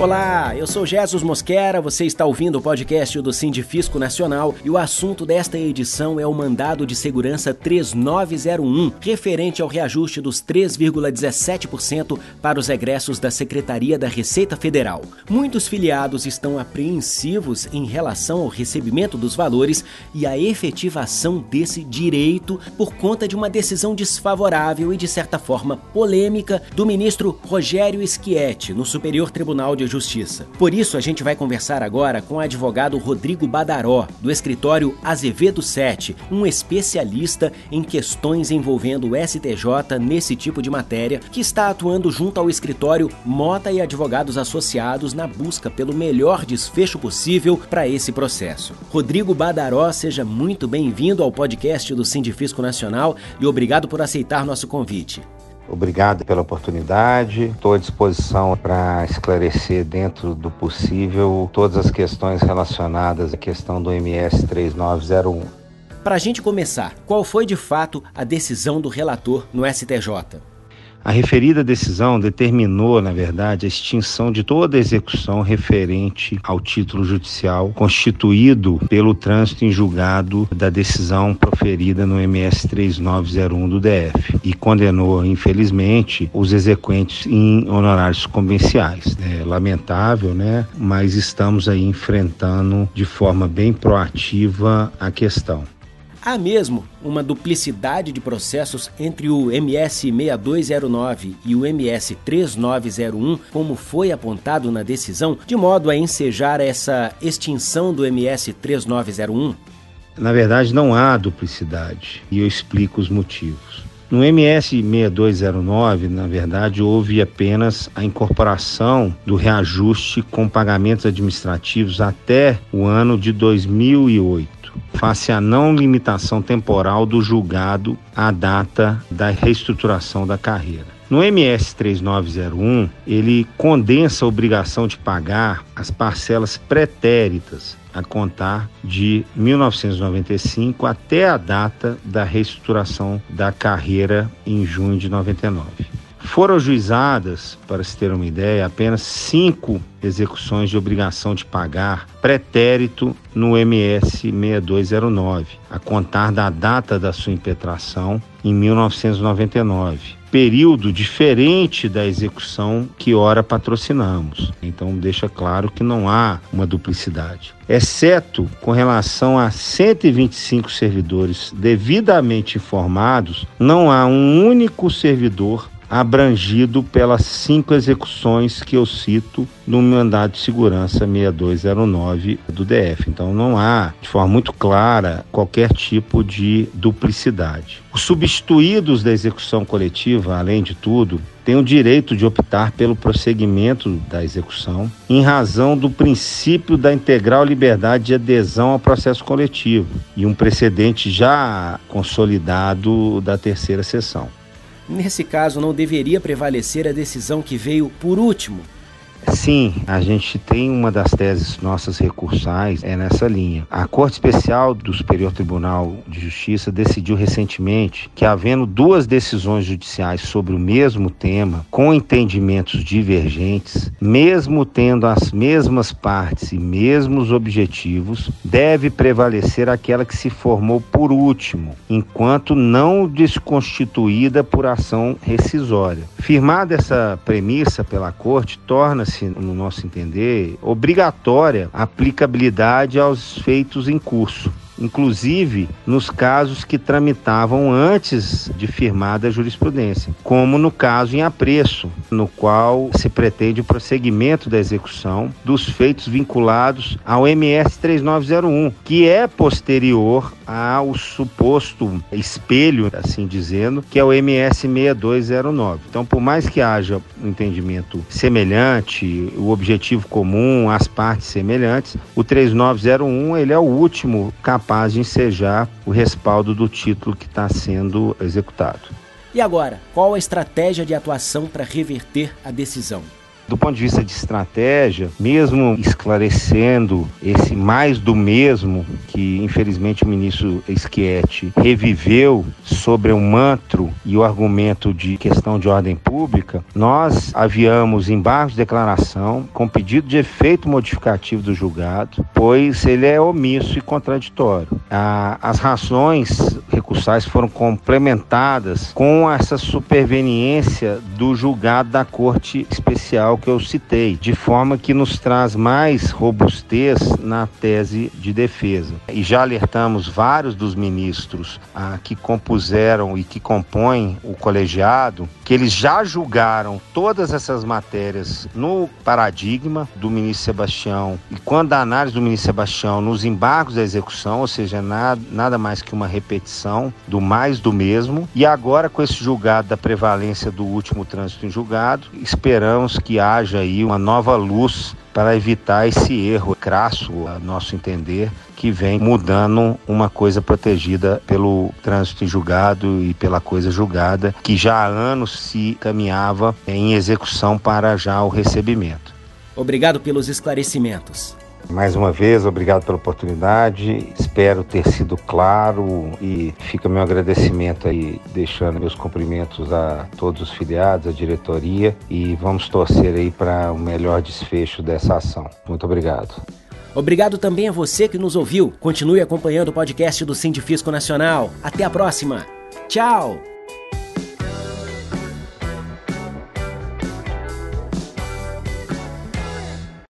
Olá, eu sou Jesus Mosquera, você está ouvindo o podcast do Sindifisco Nacional e o assunto desta edição é o mandado de segurança 3901, referente ao reajuste dos 3,17% para os egressos da Secretaria da Receita Federal. Muitos filiados estão apreensivos em relação ao recebimento dos valores e a efetivação desse direito por conta de uma decisão desfavorável e de certa forma polêmica do ministro Rogério Schietti no Superior Tribunal de Justiça. Por isso, a gente vai conversar agora com o advogado Rodrigo Badaró, do escritório Azevedo 7, um especialista em questões envolvendo o STJ nesse tipo de matéria, que está atuando junto ao escritório Mota e Advogados Associados na busca pelo melhor desfecho possível para esse processo. Rodrigo Badaró, seja muito bem-vindo ao podcast do Sindifisco Nacional e obrigado por aceitar nosso convite. Obrigado pela oportunidade. Estou à disposição para esclarecer, dentro do possível, todas as questões relacionadas à questão do MS 3901. Para a gente começar, qual foi de fato a decisão do relator no STJ? A referida decisão determinou, na verdade, a extinção de toda execução referente ao título judicial constituído pelo trânsito em julgado da decisão proferida no MS 3901 do DF e condenou, infelizmente, os exequentes em honorários convenciais. É lamentável, né? Mas estamos aí enfrentando de forma bem proativa a questão. Há mesmo uma duplicidade de processos entre o MS 6209 e o MS 3901, como foi apontado na decisão, de modo a ensejar essa extinção do MS 3901? Na verdade, não há duplicidade e eu explico os motivos. No MS 6209, na verdade, houve apenas a incorporação do reajuste com pagamentos administrativos até o ano de 2008 face à não limitação temporal do julgado à data da reestruturação da carreira. No MS 3901, ele condensa a obrigação de pagar as parcelas pretéritas a contar de 1995 até a data da reestruturação da carreira em junho de 99. Foram ajuizadas, para se ter uma ideia, apenas cinco execuções de obrigação de pagar pretérito no MS 6209, a contar da data da sua impetração em 1999 período diferente da execução que ora patrocinamos. Então deixa claro que não há uma duplicidade. Exceto com relação a 125 servidores devidamente informados, não há um único servidor abrangido pelas cinco execuções que eu cito no mandado de segurança 6209 do DF. Então não há, de forma muito clara, qualquer tipo de duplicidade. Os substituídos da execução coletiva, além de tudo, têm o direito de optar pelo prosseguimento da execução em razão do princípio da integral liberdade de adesão ao processo coletivo e um precedente já consolidado da terceira sessão. Nesse caso, não deveria prevalecer a decisão que veio por último Sim, a gente tem uma das teses nossas recursais é nessa linha. A Corte Especial do Superior Tribunal de Justiça decidiu recentemente que, havendo duas decisões judiciais sobre o mesmo tema, com entendimentos divergentes, mesmo tendo as mesmas partes e mesmos objetivos, deve prevalecer aquela que se formou por último, enquanto não desconstituída por ação rescisória. Firmada essa premissa pela Corte, torna torna-se, no nosso entender, obrigatória a aplicabilidade aos feitos em curso inclusive nos casos que tramitavam antes de firmada a jurisprudência, como no caso em apreço, no qual se pretende o prosseguimento da execução dos feitos vinculados ao MS 3901, que é posterior ao suposto espelho, assim dizendo, que é o MS 6209. Então, por mais que haja um entendimento semelhante, o objetivo comum, as partes semelhantes, o 3901 ele é o último capaz capaz de ensejar o respaldo do título que está sendo executado. E agora, qual a estratégia de atuação para reverter a decisão? Do ponto de vista de estratégia, mesmo esclarecendo esse mais do mesmo que infelizmente o ministro Schietti reviveu sobre o mantro e o argumento de questão de ordem pública, nós aviamos embargos de declaração com pedido de efeito modificativo do julgado, pois ele é omisso e contraditório. as razões recursais foram complementadas com essa superveniência do julgado da Corte Especial que eu citei, de forma que nos traz mais robustez na tese de defesa. E já alertamos vários dos ministros ah, que compuseram e que compõem o colegiado que eles já julgaram todas essas matérias no paradigma do ministro Sebastião e quando a análise do ministro Sebastião nos embargos da execução, ou seja, nada, nada mais que uma repetição do mais do mesmo. E agora, com esse julgado da prevalência do último trânsito em julgado, esperamos que haja aí uma nova luz para evitar esse erro crasso, a nosso entender, que vem mudando uma coisa protegida pelo trânsito em julgado e pela coisa julgada, que já há anos se caminhava em execução para já o recebimento. Obrigado pelos esclarecimentos. Mais uma vez, obrigado pela oportunidade. Espero ter sido claro e fica meu agradecimento aí, deixando meus cumprimentos a todos os filiados, a diretoria e vamos torcer aí para o melhor desfecho dessa ação. Muito obrigado. Obrigado também a você que nos ouviu. Continue acompanhando o podcast do Sindifisco Nacional. Até a próxima. Tchau!